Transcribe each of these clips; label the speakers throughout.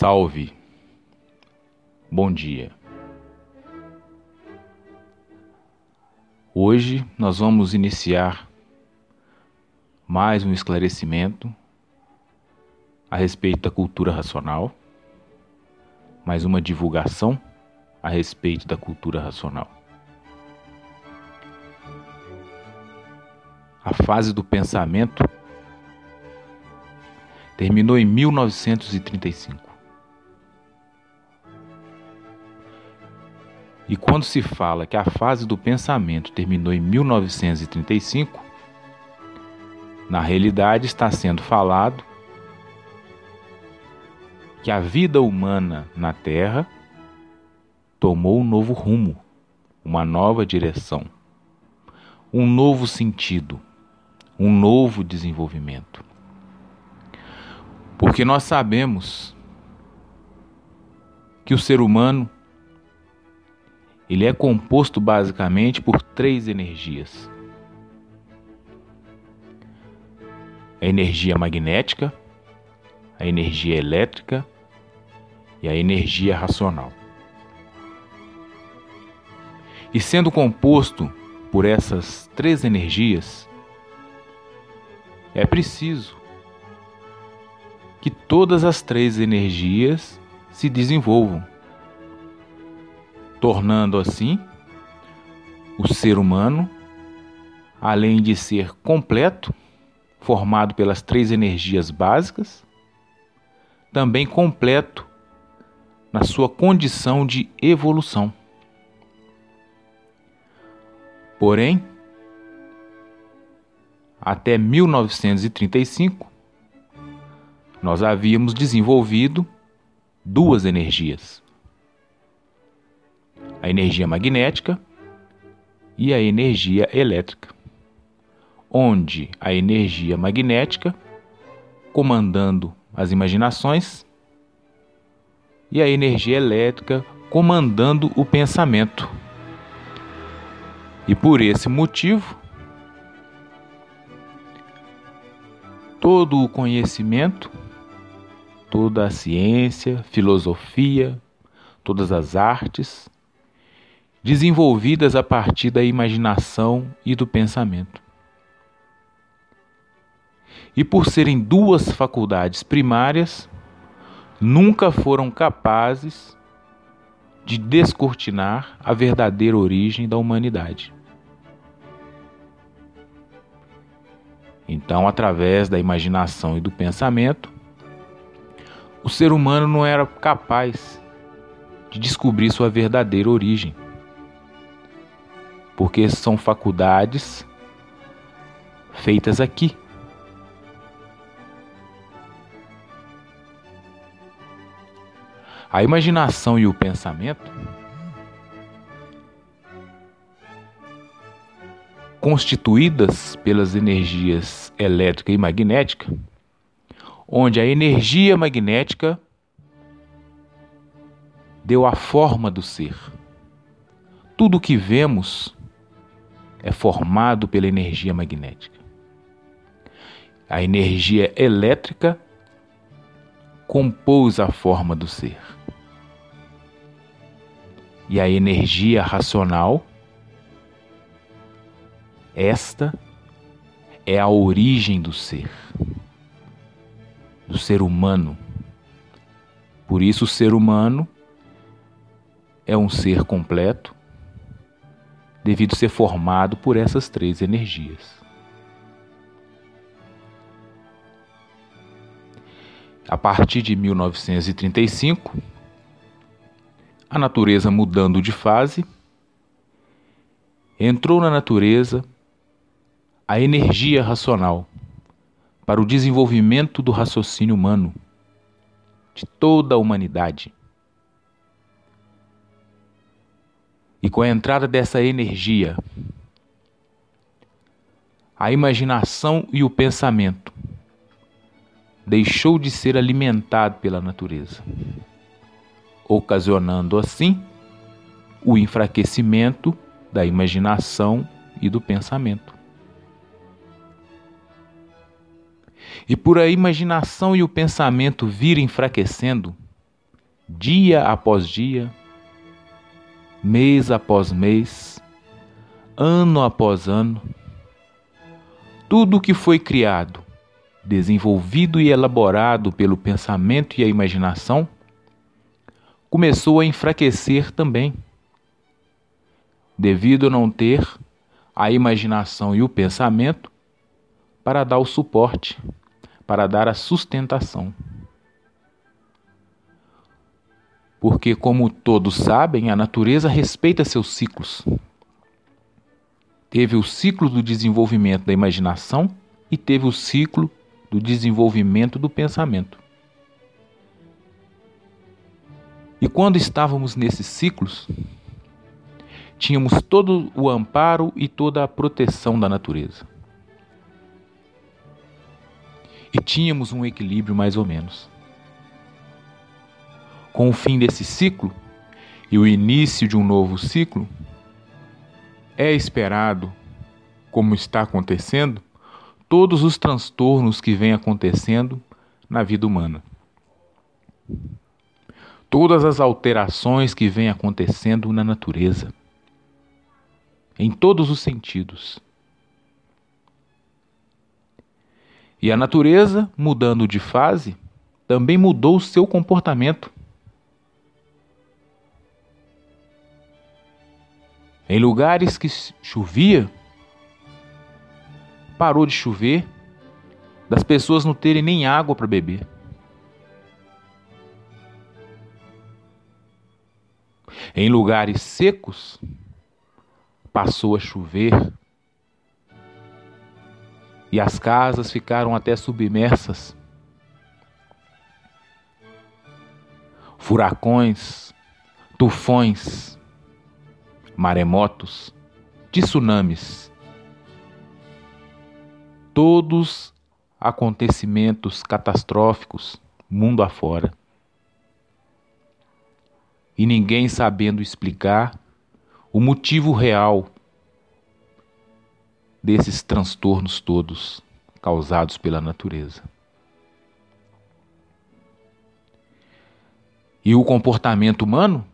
Speaker 1: Salve. Bom dia. Hoje nós vamos iniciar mais um esclarecimento a respeito da cultura racional, mais uma divulgação a respeito da cultura racional. A fase do pensamento terminou em 1935. E quando se fala que a fase do pensamento terminou em 1935, na realidade está sendo falado que a vida humana na Terra tomou um novo rumo, uma nova direção, um novo sentido, um novo desenvolvimento. Porque nós sabemos que o ser humano ele é composto basicamente por três energias: a energia magnética, a energia elétrica e a energia racional. E sendo composto por essas três energias, é preciso que todas as três energias se desenvolvam tornando assim o ser humano, além de ser completo, formado pelas três energias básicas, também completo na sua condição de evolução. Porém, até 1935, nós havíamos desenvolvido duas energias a energia magnética e a energia elétrica, onde a energia magnética comandando as imaginações e a energia elétrica comandando o pensamento. E por esse motivo, todo o conhecimento, toda a ciência, filosofia, todas as artes desenvolvidas a partir da imaginação e do pensamento. E por serem duas faculdades primárias, nunca foram capazes de descortinar a verdadeira origem da humanidade. Então, através da imaginação e do pensamento, o ser humano não era capaz de descobrir sua verdadeira origem porque são faculdades feitas aqui. A imaginação e o pensamento constituídas pelas energias elétrica e magnética, onde a energia magnética deu a forma do ser. Tudo o que vemos é formado pela energia magnética. A energia elétrica compôs a forma do ser. E a energia racional, esta é a origem do ser, do ser humano. Por isso, o ser humano é um ser completo, devido ser formado por essas três energias. A partir de 1935, a natureza mudando de fase, entrou na natureza a energia racional para o desenvolvimento do raciocínio humano de toda a humanidade. E com a entrada dessa energia, a imaginação e o pensamento deixou de ser alimentado pela natureza, ocasionando assim o enfraquecimento da imaginação e do pensamento. E por a imaginação e o pensamento virem enfraquecendo, dia após dia, mês após mês, ano após ano, tudo o que foi criado, desenvolvido e elaborado pelo pensamento e a imaginação, começou a enfraquecer também, devido a não ter a imaginação e o pensamento para dar o suporte, para dar a sustentação. Porque, como todos sabem, a natureza respeita seus ciclos. Teve o ciclo do desenvolvimento da imaginação e teve o ciclo do desenvolvimento do pensamento. E quando estávamos nesses ciclos, tínhamos todo o amparo e toda a proteção da natureza. E tínhamos um equilíbrio mais ou menos. Com o fim desse ciclo e o início de um novo ciclo, é esperado, como está acontecendo, todos os transtornos que vêm acontecendo na vida humana. Todas as alterações que vêm acontecendo na natureza. Em todos os sentidos. E a natureza, mudando de fase, também mudou o seu comportamento. Em lugares que chovia, parou de chover, das pessoas não terem nem água para beber. Em lugares secos, passou a chover e as casas ficaram até submersas. Furacões, tufões, maremotos, tsunamis todos acontecimentos catastróficos mundo afora. E ninguém sabendo explicar o motivo real desses transtornos todos causados pela natureza. E o comportamento humano,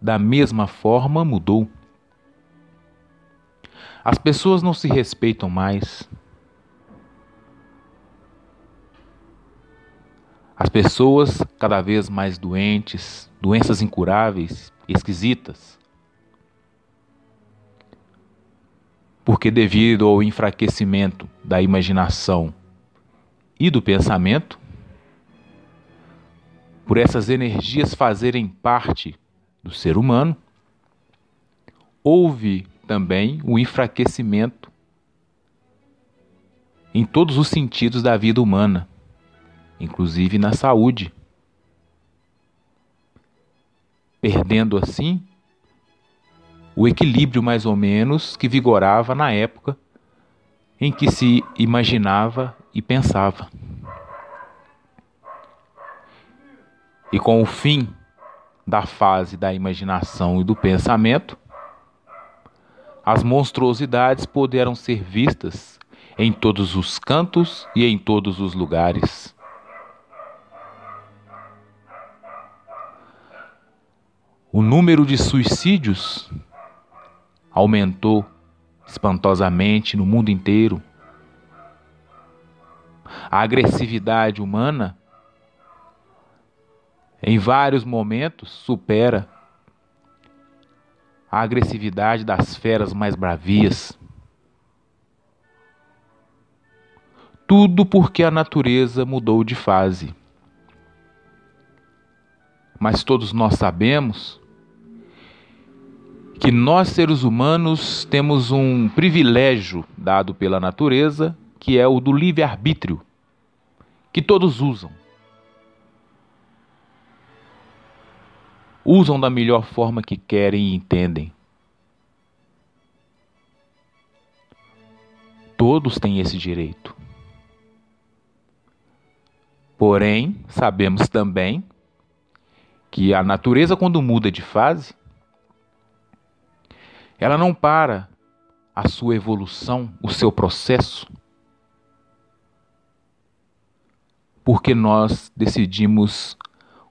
Speaker 1: da mesma forma, mudou. As pessoas não se respeitam mais, As pessoas cada vez mais doentes, doenças incuráveis, esquisitas. Porque, devido ao enfraquecimento da imaginação e do pensamento, por essas energias fazerem parte do ser humano, houve também o enfraquecimento em todos os sentidos da vida humana inclusive na saúde, perdendo assim o equilíbrio mais ou menos que vigorava na época em que se imaginava e pensava. E com o fim da fase da imaginação e do pensamento, as monstruosidades puderam ser vistas em todos os cantos e em todos os lugares. O número de suicídios aumentou espantosamente no mundo inteiro. A agressividade humana, em vários momentos, supera a agressividade das feras mais bravias. Tudo porque a natureza mudou de fase. Mas todos nós sabemos que nós seres humanos temos um privilégio dado pela natureza, que é o do livre-arbítrio, que todos usam. Usam da melhor forma que querem e entendem. Todos têm esse direito. Porém, sabemos também que a natureza, quando muda de fase, ela não para a sua evolução, o seu processo, porque nós decidimos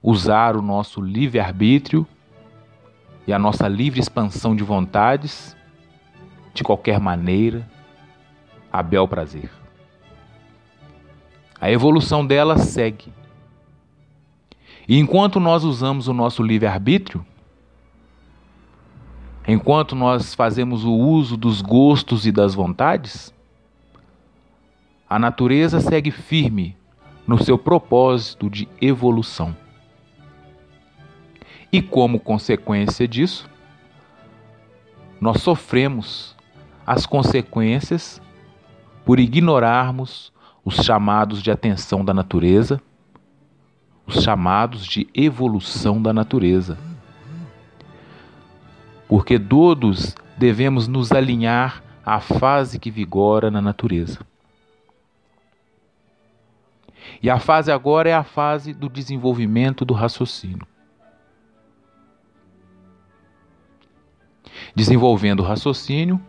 Speaker 1: usar o nosso livre-arbítrio e a nossa livre expansão de vontades de qualquer maneira, a bel prazer. A evolução dela segue. E enquanto nós usamos o nosso livre-arbítrio, enquanto nós fazemos o uso dos gostos e das vontades, a natureza segue firme no seu propósito de evolução. E como consequência disso, nós sofremos as consequências por ignorarmos os chamados de atenção da natureza, os chamados de evolução da natureza. Porque todos devemos nos alinhar à fase que vigora na natureza. E a fase agora é a fase do desenvolvimento do raciocínio. Desenvolvendo o raciocínio,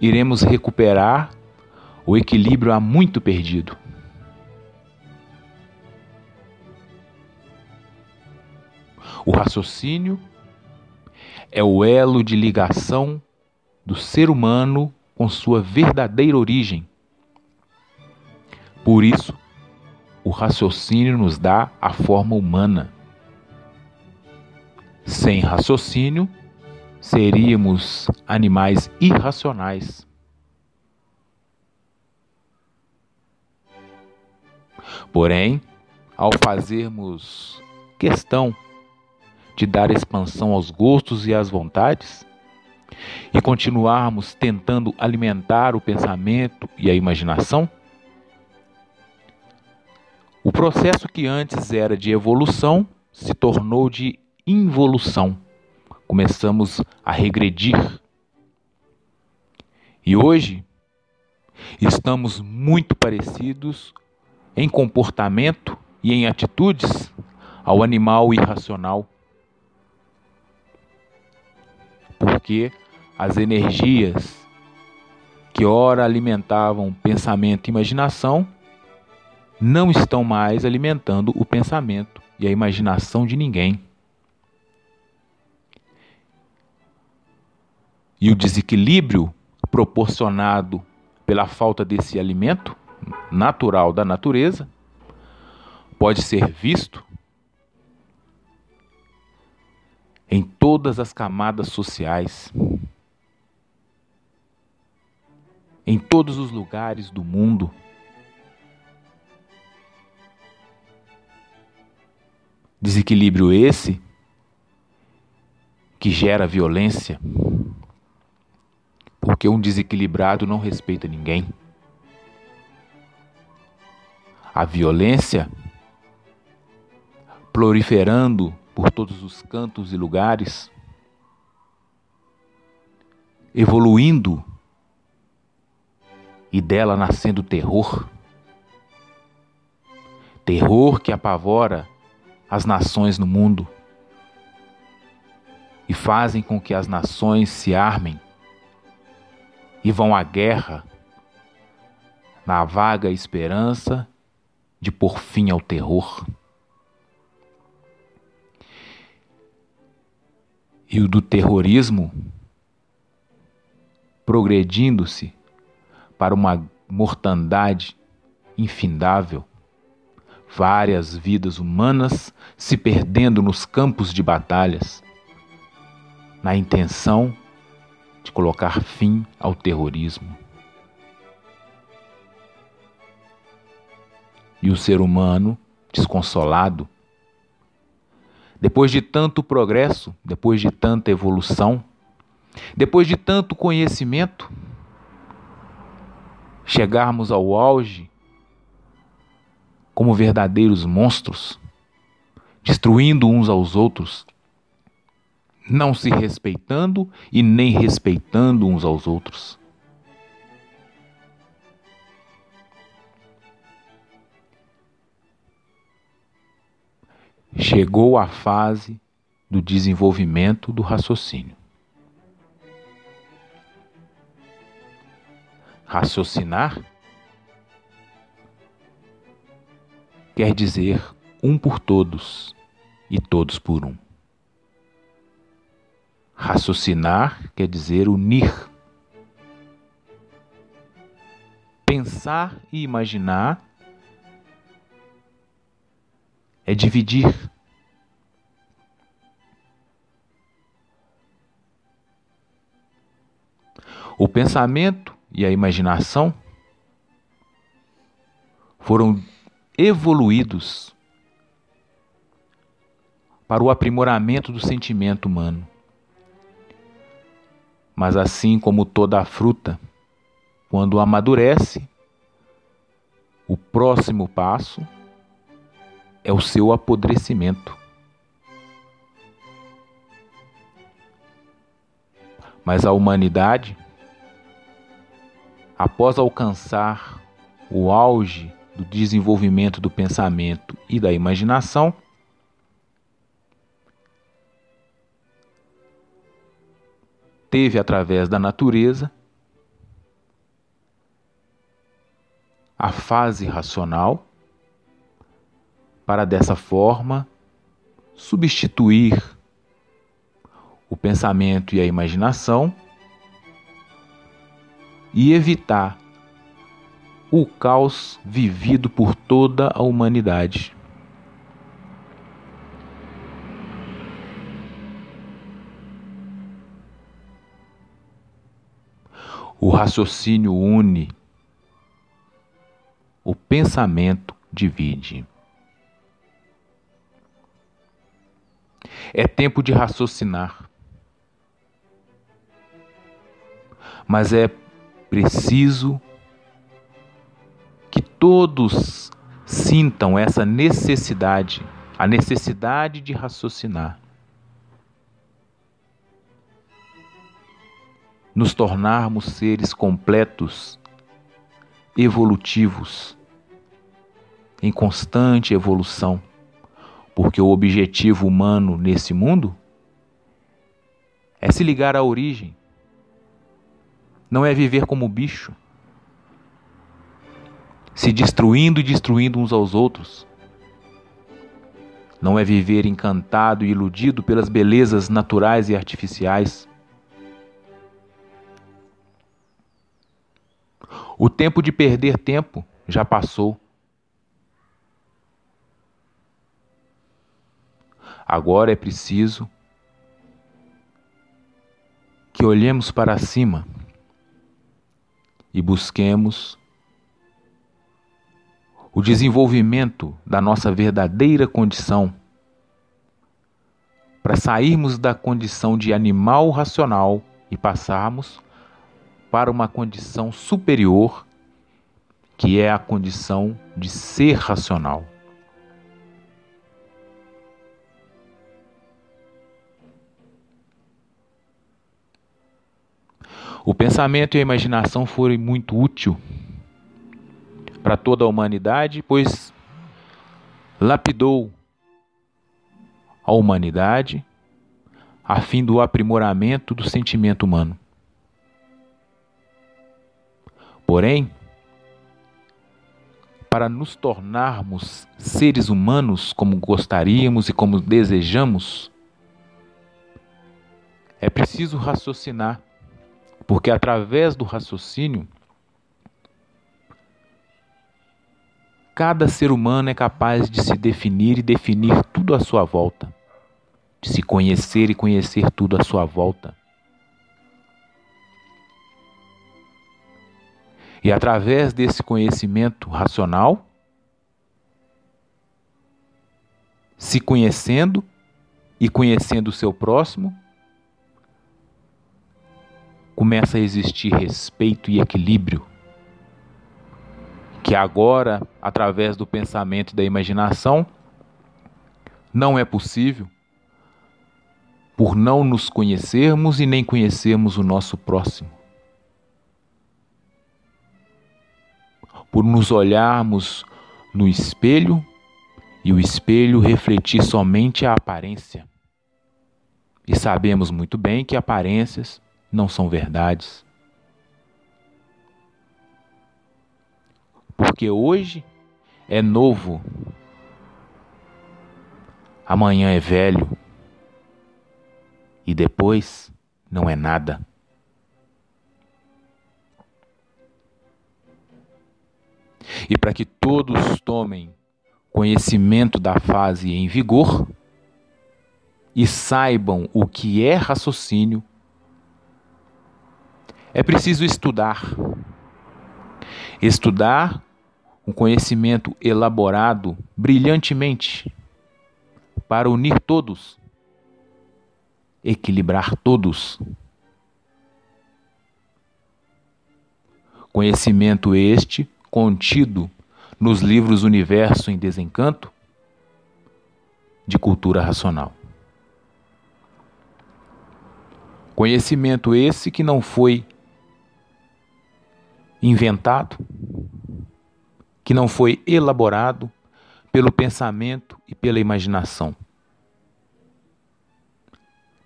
Speaker 1: iremos recuperar o equilíbrio há muito perdido. O raciocínio é o elo de ligação do ser humano com sua verdadeira origem. Por isso, o raciocínio nos dá a forma humana. Sem raciocínio, seríamos animais irracionais. Porém, ao fazermos questão de dar expansão aos gostos e às vontades, e continuarmos tentando alimentar o pensamento e a imaginação, o processo que antes era de evolução se tornou de involução começamos a regredir. E hoje estamos muito parecidos em comportamento e em atitudes ao animal irracional. Porque as energias que ora alimentavam pensamento e imaginação não estão mais alimentando o pensamento e a imaginação de ninguém. E o desequilíbrio proporcionado pela falta desse alimento natural da natureza pode ser visto em todas as camadas sociais, em todos os lugares do mundo. Desequilíbrio esse que gera violência porque um desequilibrado não respeita ninguém. A violência proliferando por todos os cantos e lugares, evoluindo e dela nascendo terror. Terror que apavora as nações no mundo e fazem com que as nações se armem e vão à guerra na vaga esperança de pôr fim ao terror. E o do terrorismo progredindo-se para uma mortandade infindável, várias vidas humanas se perdendo nos campos de batalhas, na intenção de colocar fim ao terrorismo. E o ser humano, desconsolado, depois de tanto progresso, depois de tanta evolução, depois de tanto conhecimento, chegarmos ao auge como verdadeiros monstros, destruindo uns aos outros, não se respeitando e nem respeitando uns aos outros. Chegou a fase do desenvolvimento do raciocínio. Raciocinar quer dizer um por todos e todos por um. Raciocinar quer dizer unir. Pensar e imaginar é dividir. O pensamento e a imaginação foram evoluídos para o aprimoramento do sentimento humano. Mas assim como toda a fruta, quando amadurece, o próximo passo é o seu apodrecimento. Mas a humanidade, após alcançar o auge do desenvolvimento do pensamento e da imaginação, teve através da natureza a fase racional para dessa forma substituir o pensamento e a imaginação e evitar o caos vivido por toda a humanidade. O raciocínio une, o pensamento divide. É tempo de raciocinar. Mas é preciso que todos sintam essa necessidade, a necessidade de raciocinar. Nos tornarmos seres completos, evolutivos, em constante evolução. Porque o objetivo humano nesse mundo é se ligar à origem, não é viver como bicho, se destruindo e destruindo uns aos outros. Não é viver encantado e iludido pelas belezas naturais e artificiais. O tempo de perder tempo já passou. Agora é preciso que olhemos para cima e busquemos o desenvolvimento da nossa verdadeira condição para sairmos da condição de animal racional e passarmos para uma condição superior, que é a condição de ser racional. O pensamento e a imaginação foram muito útil para toda a humanidade, pois lapidou a humanidade a fim do aprimoramento do sentimento humano. Porém, para nos tornarmos seres humanos como gostaríamos e como desejamos, é preciso raciocinar porque através do raciocínio, cada ser humano é capaz de se definir e definir tudo à sua volta, de se conhecer e conhecer tudo à sua volta. E através desse conhecimento racional, se conhecendo e conhecendo o seu próximo, começa a existir respeito e equilíbrio, que agora, através do pensamento e da imaginação, não é possível por não nos conhecermos e nem conhecermos o nosso próximo. Por nos olharmos no espelho e o espelho refletir somente a aparência. E sabemos muito bem que aparências não são verdades. Porque hoje é novo. amanhã é velho e depois não é nada. E para que todos tomem conhecimento da fase em vigor e saibam o que é raciocínio, é preciso estudar. Estudar um conhecimento elaborado brilhantemente para unir todos, equilibrar todos. Conhecimento este contido nos livros Universo em Desencanto de cultura racional. Conhecimento esse que não foi inventado, que não foi elaborado pelo pensamento e pela imaginação.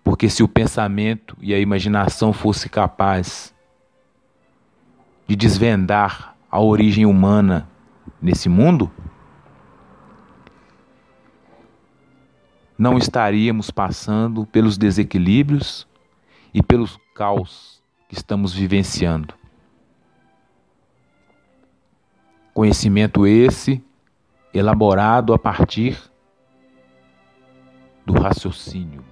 Speaker 1: Porque se o pensamento e a imaginação fosse capaz de desvendar a origem humana nesse mundo, não estaríamos passando pelos desequilíbrios e pelos caos que estamos vivenciando. Conhecimento esse elaborado a partir do raciocínio.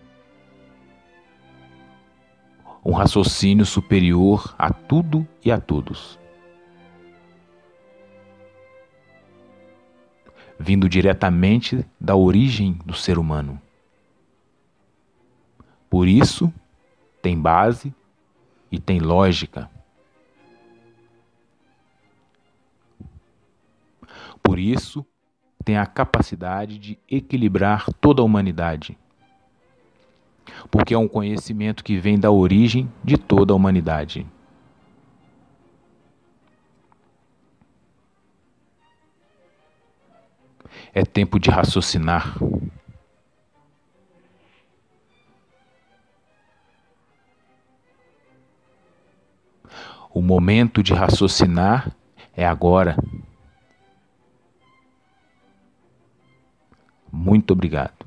Speaker 1: Um raciocínio superior a tudo e a todos. Vindo diretamente da origem do ser humano. Por isso, tem base e tem lógica. Por isso, tem a capacidade de equilibrar toda a humanidade. Porque é um conhecimento que vem da origem de toda a humanidade. É tempo de raciocinar. O momento de raciocinar é agora. Muito obrigado.